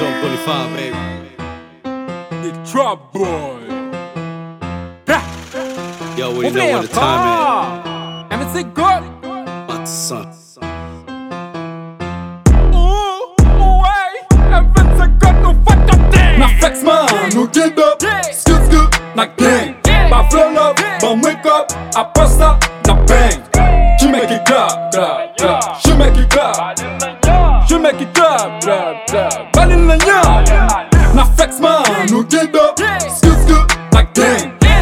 Zone 25, baby. The Trap Boy. You already know what the time Jamen c'est godt. is. About the sun. Ouais. Jamen c'est fuck up det. Flex man, nu get up. Skid skid, na gang. Bare flow up, bare make up. Aposta, na bang. She make it clap, clap, clap. She make it clap. She make it clap, clap, clap. millennium. Now man, nous get up, gang.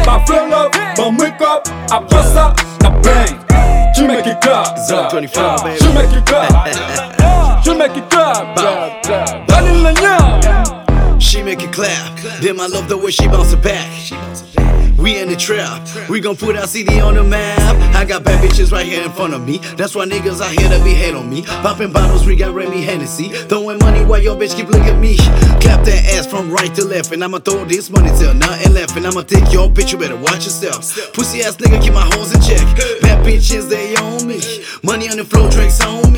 Pas fleur up, bon wake up, après ça, la bang. You make it clap, you make it clap, you make it clap. Make it clap. Then I love the way she bounce it back. We in the trap. We gon' put our CD on the map. I got bad bitches right here in front of me. That's why niggas out here that be hate on me. Popping bottles, we got Remy Hennessy. Throwing money while your bitch keep looking at me. Clap that ass from right to left. And I'ma throw this money till nothing left. And I'ma take your bitch, you better watch yourself. Pussy ass nigga, keep my hoes in check. Bad bitches, they on me. Money on the floor, drinks on me.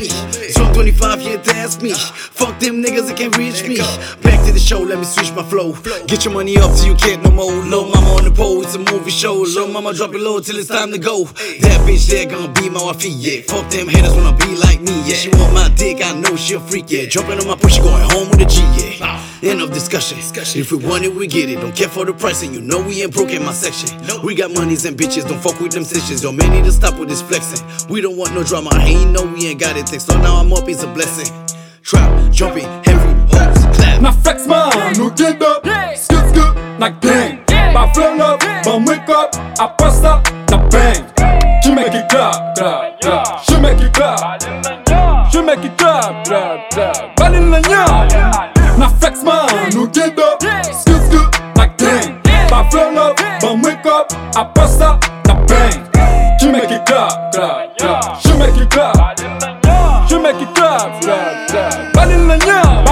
Drunk 25, yeah, that's me. Fuck them niggas that can't reach me. Back to the show, let me switch my flow. Get your money up till you can't no more. Low mama on the pole, it's a movie show. Low mama drop it low till it's time to go. That bitch there gonna be my wife, yeah. Fuck them haters wanna be like me, yeah. She want my dick, I know she a freak, yeah. Jumping on my push, she going home with a G, yeah. End of discussion. If we want it, we get it. Don't care for the price, and you know we ain't broke in my section. We got monies and bitches, don't fuck with them sessions. Yo, man, need to stop with this flexing. We don't want no drama, I ain't know we ain't got it. So now I'm up, it's a blessing. Trap, jumping, heavy, hoes, clap. Na flex man, no get up. skip, skid, na gang. My flow up, bare make up. I bust up, na bang. She make it clap, clap, clap. She make it clap. She make it clap, clap, clap. Balin la Après ça, la bang. Tu mets qui clap, clap, clap. Je mets qui clap. Je mets qui clap, clap, clap. Baline la nyam.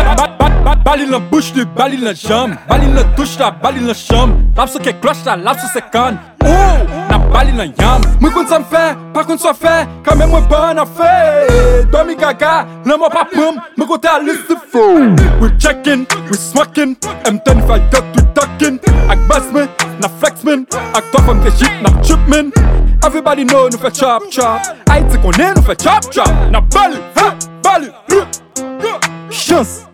Baline la bouche, du baline la jambe. Baline la touche, la baline la chambre. Lapse qui cloche, la lapse c'est canne. na bali nan yam. Mwen kon sa m fe, pa kon sa fe, kame mwen ban a fe. Domi gaga, nan mwen pa pwem, mwen kon te alis di fo We checkin, we smokin, M25 dot we duckin. Ak bas men, na flex men, ak to fam te shit na chip men. Everybody know nou fe chop chop, Haiti konen nou fe chop chop. Na bali, ha, bali, chans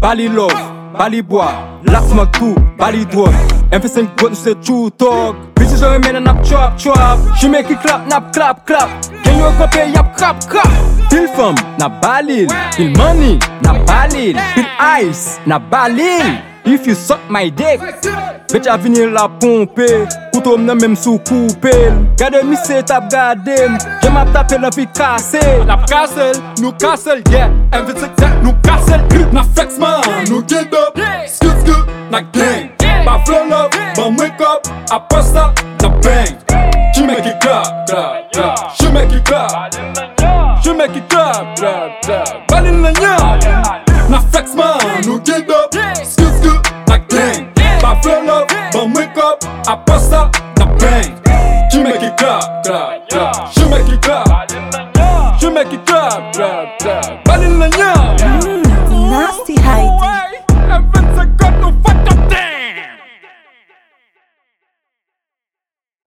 Bali love, bali boa, la smak tou, bali drog MV5 bot nou se true talk Bitches an remene nap chop chop Jime ki klap nap klap klap. Gen yo kope yap krap krap. Pil fam nap balil. Pil money nap balil. Pil ice nap balil. If you suck my dick Bitch avinil la pompe. Koutom nan menm sou koupel. Gade mi se tap gade m. Jem ap tapel an pi kase. Nap kasel, nou kasel yeah. MV5 nou kasel. Nap flexman, nou get up. Skit skit, nak get flow love, but wake up, I pass up the bang. You make it clap, clap, clap. You make it clap. Make it clap, clap, clap. Balin nya. Na flex man, no get up. Skip skip, na gang. My flow love, but wake up, I pass up the bang. You make it clap, clap, clap. You make it clap. You make it clap, clap, clap. Balin na nya.